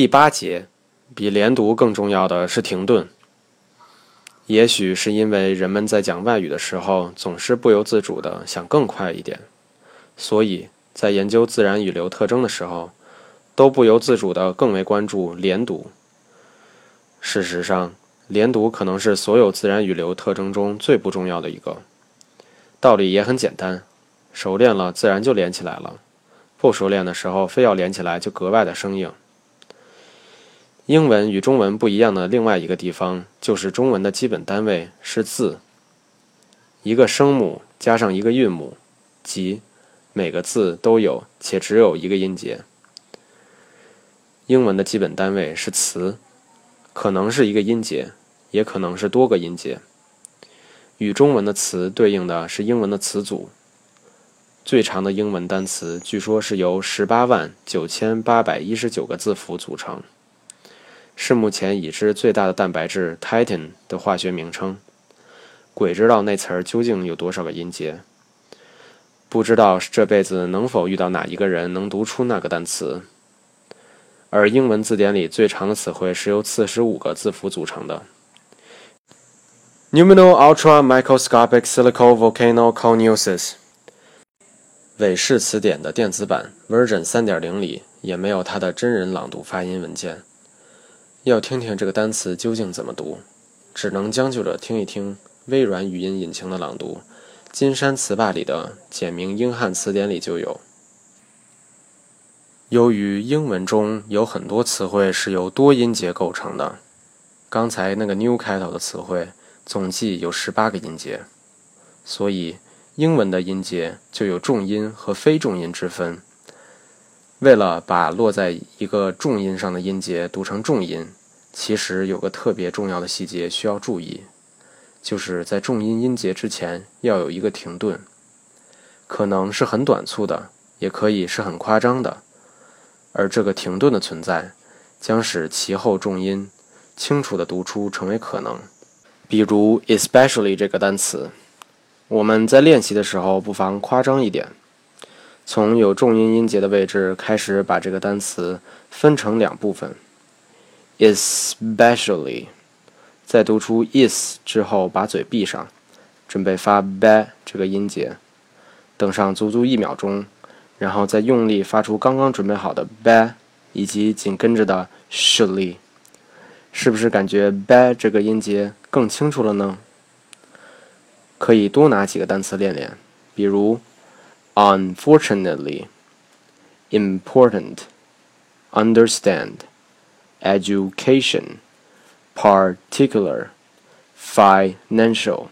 第八节，比连读更重要的是停顿。也许是因为人们在讲外语的时候总是不由自主地想更快一点，所以在研究自然语流特征的时候，都不由自主地更为关注连读。事实上，连读可能是所有自然语流特征中最不重要的一个。道理也很简单，熟练了自然就连起来了，不熟练的时候非要连起来就格外的生硬。英文与中文不一样的另外一个地方，就是中文的基本单位是字，一个声母加上一个韵母，即每个字都有且只有一个音节。英文的基本单位是词，可能是一个音节，也可能是多个音节。与中文的词对应的是英文的词组。最长的英文单词据说是由十八万九千八百一十九个字符组成。是目前已知最大的蛋白质 Titan 的化学名称。鬼知道那词儿究竟有多少个音节。不知道这辈子能否遇到哪一个人能读出那个单词。而英文字典里最长的词汇是由四十五个字符组成的。Numinal ultra microscopic silicovolcano coniosis。韦氏词典的电子版 Version 3.0里也没有它的真人朗读发音文件。要听听这个单词究竟怎么读，只能将就着听一听微软语音引擎的朗读。金山词霸里的简明英汉词典里就有。由于英文中有很多词汇是由多音节构成的，刚才那个 new 开头的词汇总计有十八个音节，所以英文的音节就有重音和非重音之分。为了把落在一个重音上的音节读成重音，其实有个特别重要的细节需要注意，就是在重音音节之前要有一个停顿，可能是很短促的，也可以是很夸张的，而这个停顿的存在，将使其后重音清楚的读出成为可能。比如 especially 这个单词，我们在练习的时候不妨夸张一点。从有重音音节的位置开始，把这个单词分成两部分，especially，在读出 is 之后，把嘴闭上，准备发 b 这个音节，等上足足一秒钟，然后再用力发出刚刚准备好的 b，以及紧跟着的 surely，是不是感觉 b 这个音节更清楚了呢？可以多拿几个单词练练，比如。unfortunately, important, understand, education, particular, financial。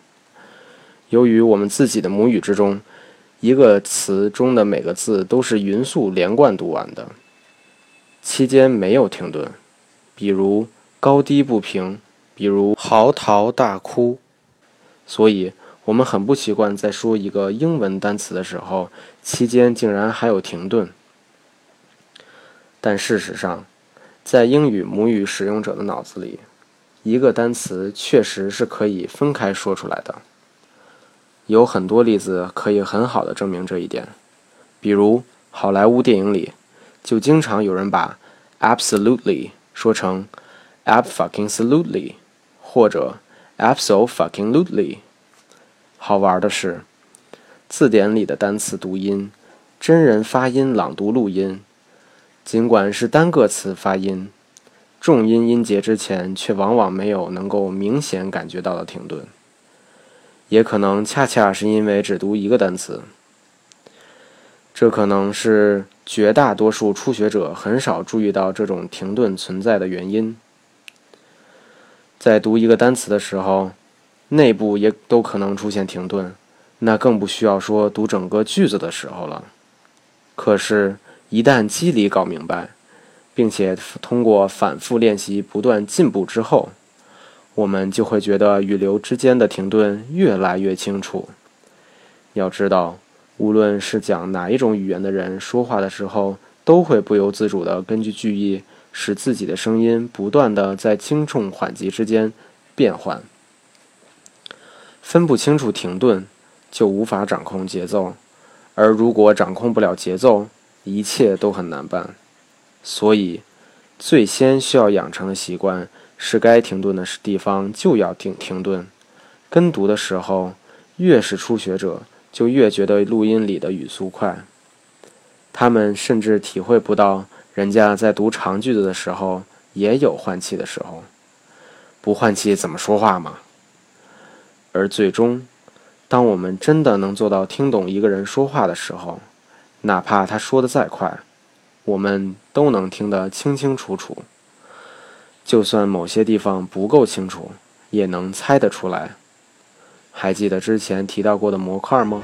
由于我们自己的母语之中，一个词中的每个字都是匀速连贯读完的，期间没有停顿，比如高低不平，比如嚎啕大哭，所以。我们很不习惯在说一个英文单词的时候，期间竟然还有停顿。但事实上，在英语母语使用者的脑子里，一个单词确实是可以分开说出来的。有很多例子可以很好的证明这一点。比如好莱坞电影里，就经常有人把 absolutely 说成 abfuckingly，或者 absolutely。好玩的是，字典里的单词读音、真人发音朗读录音，尽管是单个词发音，重音音节之前却往往没有能够明显感觉到的停顿。也可能恰恰是因为只读一个单词，这可能是绝大多数初学者很少注意到这种停顿存在的原因。在读一个单词的时候。内部也都可能出现停顿，那更不需要说读整个句子的时候了。可是，一旦机理搞明白，并且通过反复练习不断进步之后，我们就会觉得语流之间的停顿越来越清楚。要知道，无论是讲哪一种语言的人说话的时候，都会不由自主地根据句意，使自己的声音不断地在轻重缓急之间变换。分不清楚停顿，就无法掌控节奏，而如果掌控不了节奏，一切都很难办。所以，最先需要养成的习惯是，该停顿的地方就要停停顿。跟读的时候，越是初学者，就越觉得录音里的语速快。他们甚至体会不到，人家在读长句子的时候也有换气的时候。不换气怎么说话嘛？而最终，当我们真的能做到听懂一个人说话的时候，哪怕他说的再快，我们都能听得清清楚楚。就算某些地方不够清楚，也能猜得出来。还记得之前提到过的模块吗？